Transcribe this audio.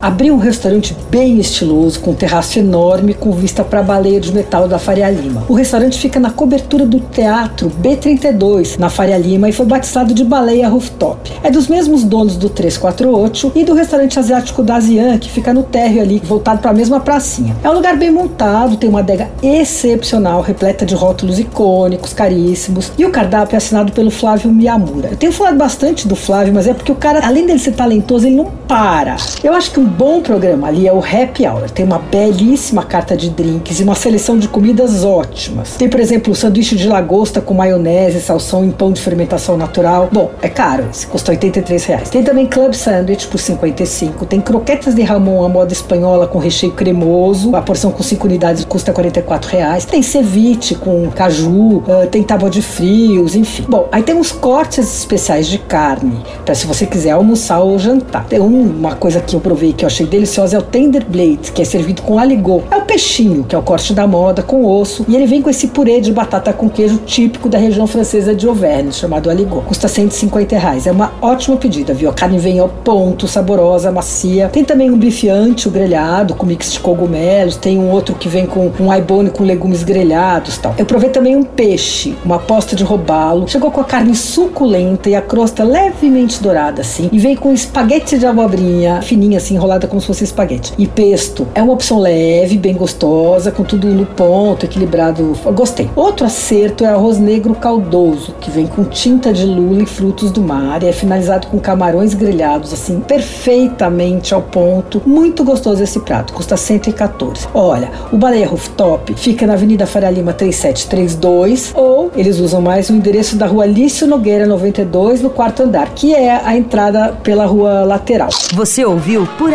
Abri um restaurante bem estiloso, com um terraço enorme, com vista para a baleia de metal da Faria Lima. O restaurante fica na cobertura do Teatro B32, na Faria Lima, e foi batizado de Baleia Rooftop. É dos mesmos donos do 348 e do restaurante asiático da Asian, que fica no térreo ali, voltado para a mesma pracinha. É um lugar bem montado, tem uma adega excepcional, repleta de rótulos icônicos, caríssimos, e o cardápio é assinado pelo Flávio Miyamura. Eu tenho falado bastante do Flávio, mas é porque o cara, além dele ser talentoso, ele não para. Eu acho que um bom programa ali é o Happy Hour. Tem uma belíssima carta de drinks e uma seleção de comidas ótimas. Tem, por exemplo, sanduíche de lagosta com maionese, salsão em pão de fermentação natural. Bom, é caro, esse custa 83 reais. Tem também club sandwich por 55. Tem croquetas de ramon à moda espanhola com recheio cremoso. A porção com 5 unidades custa 44 reais. Tem ceviche com caju, uh, tem tábua de frios, enfim. Bom, aí tem uns cortes especiais de carne, para se você quiser almoçar ou jantar. Tem uma coisa que eu provei que eu achei deliciosa é o tender blade, que é servido com aligô. É o peixinho, que é o corte da moda, com osso, e ele vem com esse purê de batata com queijo típico da região francesa de Auvergne, chamado aligô. Custa 150 reais. É uma ótima pedida, viu? A carne vem ao ponto, saborosa, macia. Tem também um bife o grelhado, com mix de cogumelos. Tem um outro que vem com um aibone com legumes grelhados tal. Eu provei também um peixe, uma posta de robalo. Chegou com a carne suculenta e a crosta levemente dourada, assim. E vem com espaguete de abobrinha, fininha, assim, enrolada como se fosse espaguete. E pesto é uma opção leve, bem gostosa, com tudo no ponto, equilibrado. Gostei. Outro acerto é arroz negro caldoso, que vem com tinta de lula e frutos do mar e é finalizado com camarões grelhados, assim, perfeitamente ao ponto. Muito gostoso esse prato, custa 114. Olha, o Baleia Rooftop fica na Avenida Faria Lima 3732 ou eles usam mais o endereço da rua Lício Nogueira 92 no quarto andar, que é a entrada pela rua lateral. Você ouviu Por